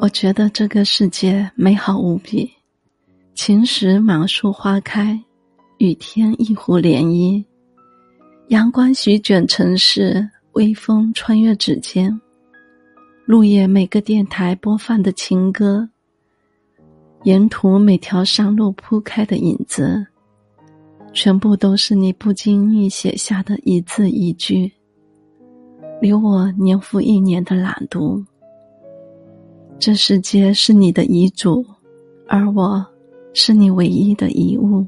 我觉得这个世界美好无比，晴时满树花开，雨天一湖涟漪，阳光席卷城市，微风穿越指尖，路夜每个电台播放的情歌，沿途每条山路铺开的影子，全部都是你不经意写下的一字一句，留我年复一年的朗读。这世界是你的遗嘱，而我是你唯一的遗物。